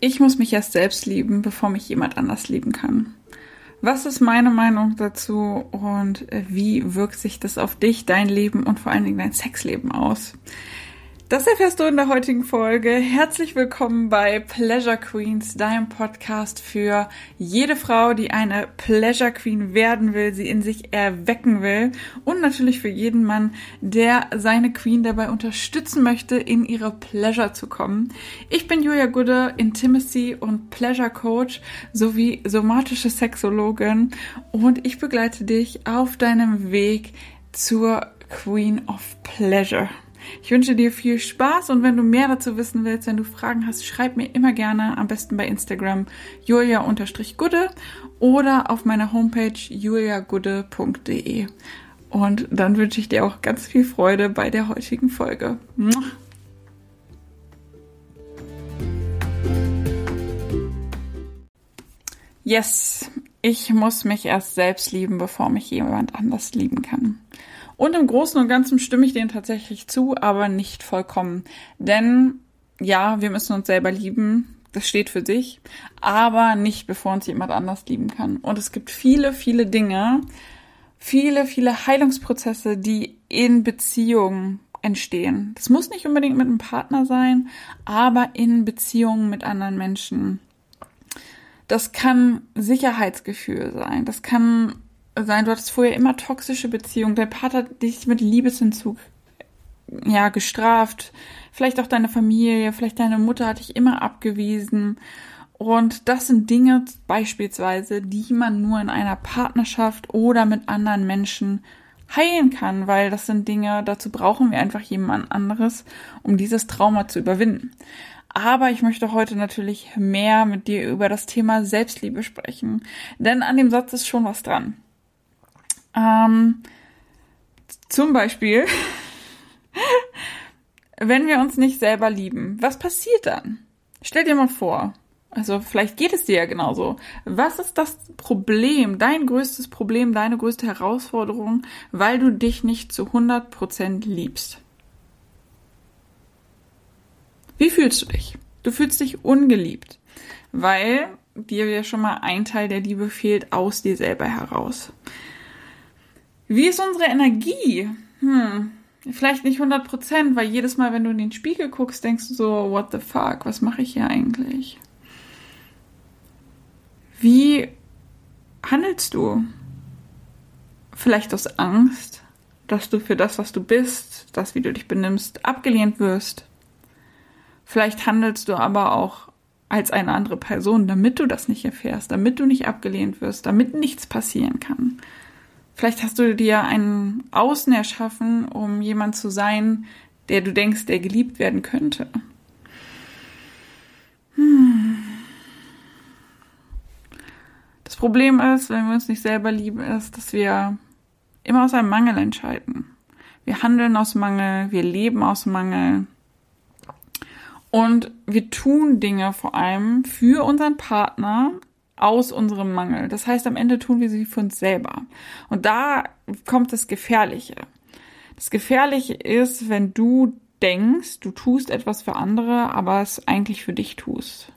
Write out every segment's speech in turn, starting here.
Ich muss mich erst selbst lieben, bevor mich jemand anders lieben kann. Was ist meine Meinung dazu und wie wirkt sich das auf dich, dein Leben und vor allen Dingen dein Sexleben aus? Das erfährst du in der heutigen Folge. Herzlich willkommen bei Pleasure Queens, deinem Podcast für jede Frau, die eine Pleasure Queen werden will, sie in sich erwecken will und natürlich für jeden Mann, der seine Queen dabei unterstützen möchte, in ihre Pleasure zu kommen. Ich bin Julia Gude, Intimacy und Pleasure Coach sowie somatische Sexologin und ich begleite dich auf deinem Weg zur Queen of Pleasure. Ich wünsche dir viel Spaß und wenn du mehr dazu wissen willst, wenn du Fragen hast, schreib mir immer gerne, am besten bei Instagram julia-gude oder auf meiner Homepage juliagude.de. Und dann wünsche ich dir auch ganz viel Freude bei der heutigen Folge. Yes, ich muss mich erst selbst lieben, bevor mich jemand anders lieben kann. Und im Großen und Ganzen stimme ich denen tatsächlich zu, aber nicht vollkommen. Denn ja, wir müssen uns selber lieben. Das steht für sich, aber nicht bevor uns jemand anders lieben kann. Und es gibt viele, viele Dinge, viele, viele Heilungsprozesse, die in Beziehungen entstehen. Das muss nicht unbedingt mit einem Partner sein, aber in Beziehungen mit anderen Menschen. Das kann Sicherheitsgefühl sein. Das kann sein, du hattest vorher immer toxische Beziehungen, dein Partner hat dich mit Liebesentzug ja gestraft, vielleicht auch deine Familie, vielleicht deine Mutter hat dich immer abgewiesen. Und das sind Dinge beispielsweise, die man nur in einer Partnerschaft oder mit anderen Menschen heilen kann, weil das sind Dinge, dazu brauchen wir einfach jemand anderes, um dieses Trauma zu überwinden. Aber ich möchte heute natürlich mehr mit dir über das Thema Selbstliebe sprechen, denn an dem Satz ist schon was dran. Ähm, zum Beispiel, wenn wir uns nicht selber lieben, was passiert dann? Stell dir mal vor, also vielleicht geht es dir ja genauso. Was ist das Problem, dein größtes Problem, deine größte Herausforderung, weil du dich nicht zu 100% liebst? Wie fühlst du dich? Du fühlst dich ungeliebt, weil dir ja schon mal ein Teil der Liebe fehlt aus dir selber heraus. Wie ist unsere Energie? Hm, vielleicht nicht 100 Prozent, weil jedes Mal, wenn du in den Spiegel guckst, denkst du so, what the fuck, was mache ich hier eigentlich? Wie handelst du? Vielleicht aus Angst, dass du für das, was du bist, das, wie du dich benimmst, abgelehnt wirst. Vielleicht handelst du aber auch als eine andere Person, damit du das nicht erfährst, damit du nicht abgelehnt wirst, damit nichts passieren kann. Vielleicht hast du dir ein Außen erschaffen, um jemand zu sein, der du denkst, der geliebt werden könnte. Hm. Das Problem ist, wenn wir uns nicht selber lieben, ist, dass wir immer aus einem Mangel entscheiden. Wir handeln aus Mangel, wir leben aus Mangel. Und wir tun Dinge vor allem für unseren Partner, aus unserem Mangel. Das heißt, am Ende tun wir sie für uns selber. Und da kommt das Gefährliche. Das Gefährliche ist, wenn du denkst, du tust etwas für andere, aber es eigentlich für dich tust.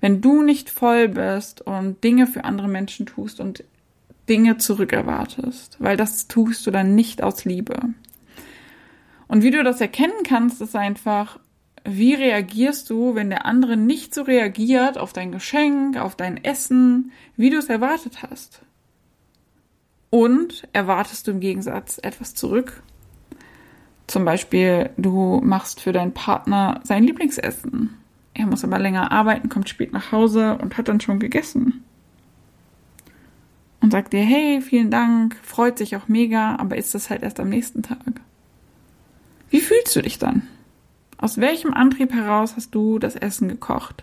Wenn du nicht voll bist und Dinge für andere Menschen tust und Dinge zurückerwartest, weil das tust du dann nicht aus Liebe. Und wie du das erkennen kannst, ist einfach, wie reagierst du, wenn der andere nicht so reagiert auf dein Geschenk, auf dein Essen, wie du es erwartet hast? Und erwartest du im Gegensatz etwas zurück? Zum Beispiel, du machst für deinen Partner sein Lieblingsessen. Er muss aber länger arbeiten, kommt spät nach Hause und hat dann schon gegessen. Und sagt dir, hey, vielen Dank, freut sich auch mega, aber ist das halt erst am nächsten Tag. Wie fühlst du dich dann? Aus welchem Antrieb heraus hast du das Essen gekocht?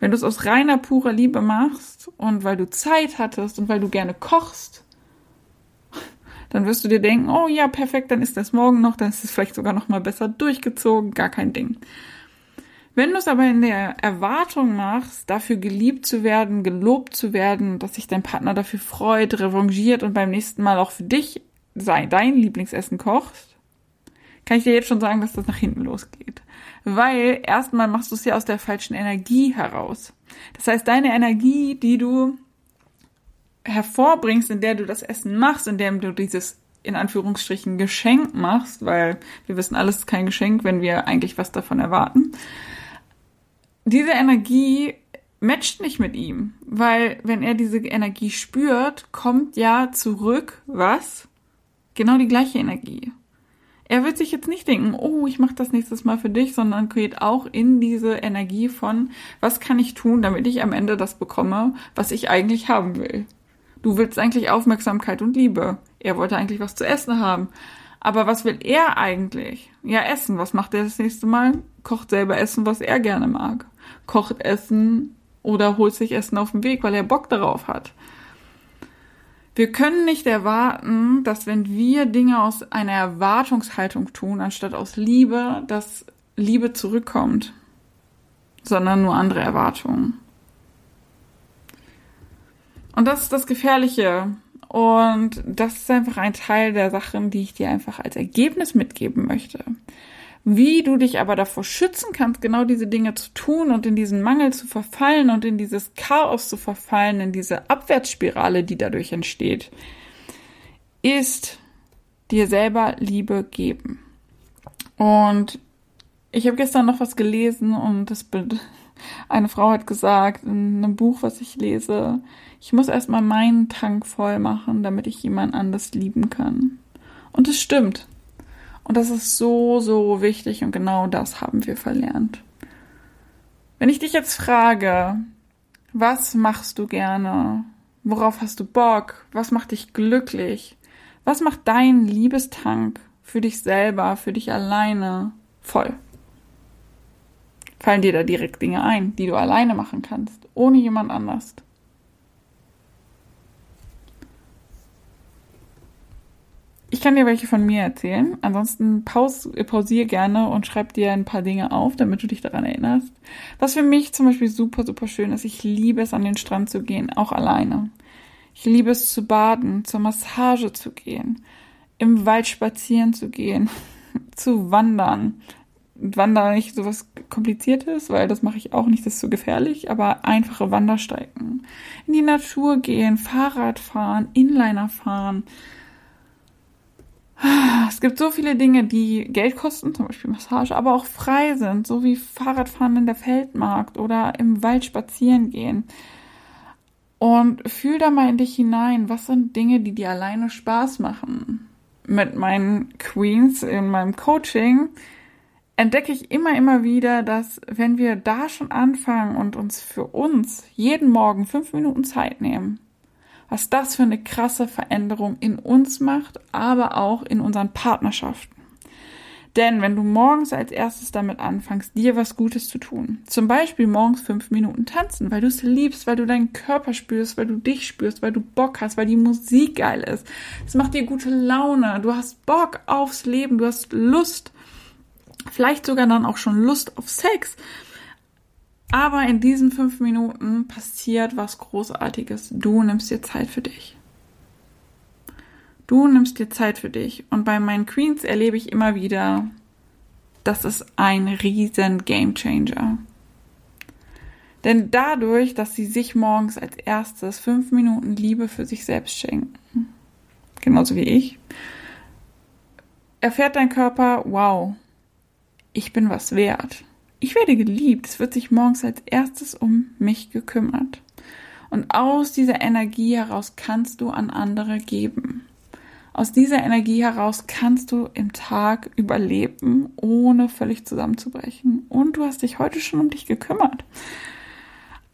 Wenn du es aus reiner, purer Liebe machst und weil du Zeit hattest und weil du gerne kochst, dann wirst du dir denken, oh ja, perfekt, dann ist das morgen noch, dann ist es vielleicht sogar noch mal besser durchgezogen, gar kein Ding. Wenn du es aber in der Erwartung machst, dafür geliebt zu werden, gelobt zu werden, dass sich dein Partner dafür freut, revanchiert und beim nächsten Mal auch für dich sein, dein Lieblingsessen kochst, kann ich dir jetzt schon sagen, dass das nach hinten losgeht. Weil erstmal machst du es ja aus der falschen Energie heraus. Das heißt, deine Energie, die du hervorbringst, in der du das Essen machst, in dem du dieses in Anführungsstrichen Geschenk machst, weil wir wissen, alles ist kein Geschenk, wenn wir eigentlich was davon erwarten. Diese Energie matcht nicht mit ihm, weil wenn er diese Energie spürt, kommt ja zurück was? Genau die gleiche Energie. Er wird sich jetzt nicht denken, oh, ich mache das nächstes Mal für dich, sondern geht auch in diese Energie von, was kann ich tun, damit ich am Ende das bekomme, was ich eigentlich haben will. Du willst eigentlich Aufmerksamkeit und Liebe. Er wollte eigentlich was zu essen haben. Aber was will er eigentlich? Ja, essen. Was macht er das nächste Mal? Kocht selber Essen, was er gerne mag. Kocht Essen oder holt sich Essen auf den Weg, weil er Bock darauf hat. Wir können nicht erwarten, dass wenn wir Dinge aus einer Erwartungshaltung tun, anstatt aus Liebe, dass Liebe zurückkommt, sondern nur andere Erwartungen. Und das ist das Gefährliche. Und das ist einfach ein Teil der Sachen, die ich dir einfach als Ergebnis mitgeben möchte. Wie du dich aber davor schützen kannst, genau diese Dinge zu tun und in diesen Mangel zu verfallen und in dieses Chaos zu verfallen, in diese Abwärtsspirale, die dadurch entsteht, ist dir selber Liebe geben. Und ich habe gestern noch was gelesen und das eine Frau hat gesagt in einem Buch, was ich lese, ich muss erstmal meinen Tank voll machen, damit ich jemand anders lieben kann. Und es stimmt. Und das ist so, so wichtig und genau das haben wir verlernt. Wenn ich dich jetzt frage, was machst du gerne? Worauf hast du Bock? Was macht dich glücklich? Was macht dein Liebestank für dich selber, für dich alleine voll? Fallen dir da direkt Dinge ein, die du alleine machen kannst, ohne jemand anders? Ich kann dir welche von mir erzählen. Ansonsten paus, pausier gerne und schreib dir ein paar Dinge auf, damit du dich daran erinnerst. Was für mich zum Beispiel super, super schön ist, ich liebe es, an den Strand zu gehen, auch alleine. Ich liebe es zu baden, zur Massage zu gehen, im Wald spazieren zu gehen, zu wandern. Wandern nicht so was Kompliziertes, weil das mache ich auch nicht, das ist so gefährlich, aber einfache Wandersteigen. In die Natur gehen, Fahrrad fahren, Inliner fahren, es gibt so viele Dinge, die Geld kosten, zum Beispiel Massage, aber auch frei sind, so wie Fahrradfahren in der Feldmarkt oder im Wald spazieren gehen. Und fühl da mal in dich hinein, was sind Dinge, die dir alleine Spaß machen. Mit meinen Queens in meinem Coaching entdecke ich immer, immer wieder, dass wenn wir da schon anfangen und uns für uns jeden Morgen fünf Minuten Zeit nehmen, was das für eine krasse Veränderung in uns macht, aber auch in unseren Partnerschaften. Denn wenn du morgens als erstes damit anfängst, dir was Gutes zu tun, zum Beispiel morgens fünf Minuten tanzen, weil du es liebst, weil du deinen Körper spürst, weil du dich spürst, weil du Bock hast, weil die Musik geil ist, es macht dir gute Laune, du hast Bock aufs Leben, du hast Lust, vielleicht sogar dann auch schon Lust auf Sex, aber in diesen fünf Minuten passiert was Großartiges. Du nimmst dir Zeit für dich. Du nimmst dir Zeit für dich. Und bei meinen Queens erlebe ich immer wieder, das ist ein riesen Gamechanger. Denn dadurch, dass sie sich morgens als erstes fünf Minuten Liebe für sich selbst schenken, genauso wie ich, erfährt dein Körper, wow, ich bin was wert. Ich werde geliebt. Es wird sich morgens als erstes um mich gekümmert. Und aus dieser Energie heraus kannst du an andere geben. Aus dieser Energie heraus kannst du im Tag überleben, ohne völlig zusammenzubrechen. Und du hast dich heute schon um dich gekümmert.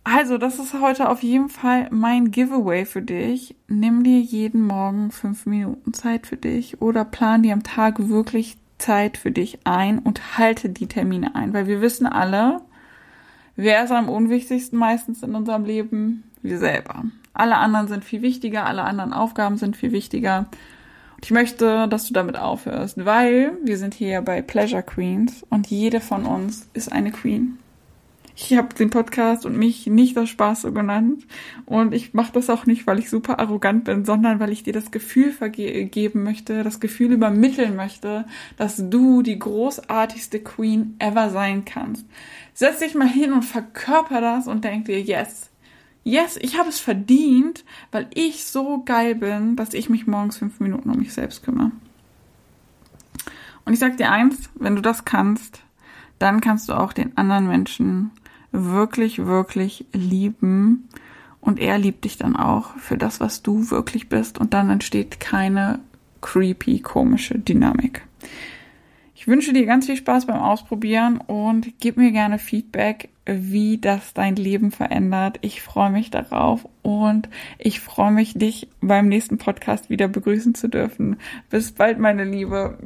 Also, das ist heute auf jeden Fall mein Giveaway für dich. Nimm dir jeden Morgen fünf Minuten Zeit für dich oder plan dir am Tag wirklich Zeit für dich ein und halte die Termine ein, weil wir wissen alle, wer ist am unwichtigsten meistens in unserem Leben? Wir selber. Alle anderen sind viel wichtiger, alle anderen Aufgaben sind viel wichtiger. Und ich möchte, dass du damit aufhörst, weil wir sind hier bei Pleasure Queens und jede von uns ist eine Queen. Ich habe den Podcast und mich nicht aus Spaß so genannt. Und ich mache das auch nicht, weil ich super arrogant bin, sondern weil ich dir das Gefühl geben möchte, das Gefühl übermitteln möchte, dass du die großartigste Queen ever sein kannst. Setz dich mal hin und verkörper das und denk dir, yes, yes, ich habe es verdient, weil ich so geil bin, dass ich mich morgens fünf Minuten um mich selbst kümmere. Und ich sag dir eins, wenn du das kannst, dann kannst du auch den anderen Menschen wirklich, wirklich lieben. Und er liebt dich dann auch für das, was du wirklich bist. Und dann entsteht keine creepy, komische Dynamik. Ich wünsche dir ganz viel Spaß beim Ausprobieren und gib mir gerne Feedback, wie das dein Leben verändert. Ich freue mich darauf und ich freue mich, dich beim nächsten Podcast wieder begrüßen zu dürfen. Bis bald, meine Liebe.